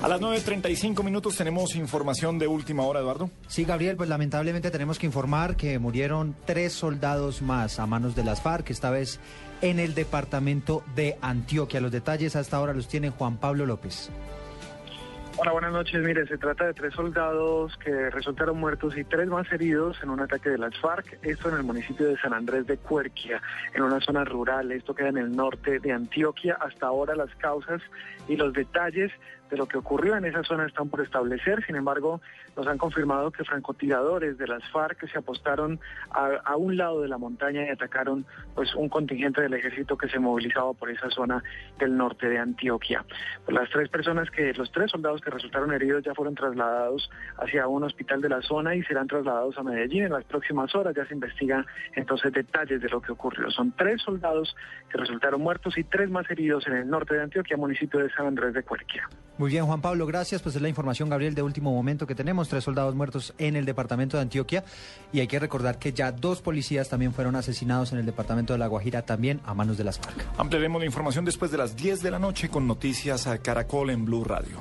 A las 9.35 minutos tenemos información de última hora, Eduardo. Sí, Gabriel, pues lamentablemente tenemos que informar que murieron tres soldados más a manos de las FARC, esta vez en el departamento de Antioquia. Los detalles hasta ahora los tiene Juan Pablo López. Hola, buenas noches. Mire, se trata de tres soldados que resultaron muertos y tres más heridos en un ataque de las FARC. Esto en el municipio de San Andrés de Cuerquia, en una zona rural. Esto queda en el norte de Antioquia. Hasta ahora las causas y los detalles de lo que ocurrió en esa zona están por establecer. Sin embargo, nos han confirmado que francotiradores de las FARC se apostaron a, un lado de la montaña y atacaron pues un contingente del ejército que se movilizaba por esa zona del norte de Antioquia. Pues, las tres personas que, los tres soldados que resultaron heridos ya fueron trasladados hacia un hospital de la zona y serán trasladados a Medellín en las próximas horas. Ya se investigan entonces detalles de lo que ocurrió. Son tres soldados que resultaron muertos y tres más heridos en el norte de Antioquia, municipio de San Andrés de Cuerquia. Muy bien, Juan Pablo, gracias. Pues es la información, Gabriel, de último momento que tenemos. Tres soldados muertos en el departamento de Antioquia. Y hay que recordar que ya dos policías también fueron asesinados en el departamento de La Guajira, también a manos de las FARC. Ampliaremos la información después de las 10 de la noche con noticias a Caracol en Blue Radio.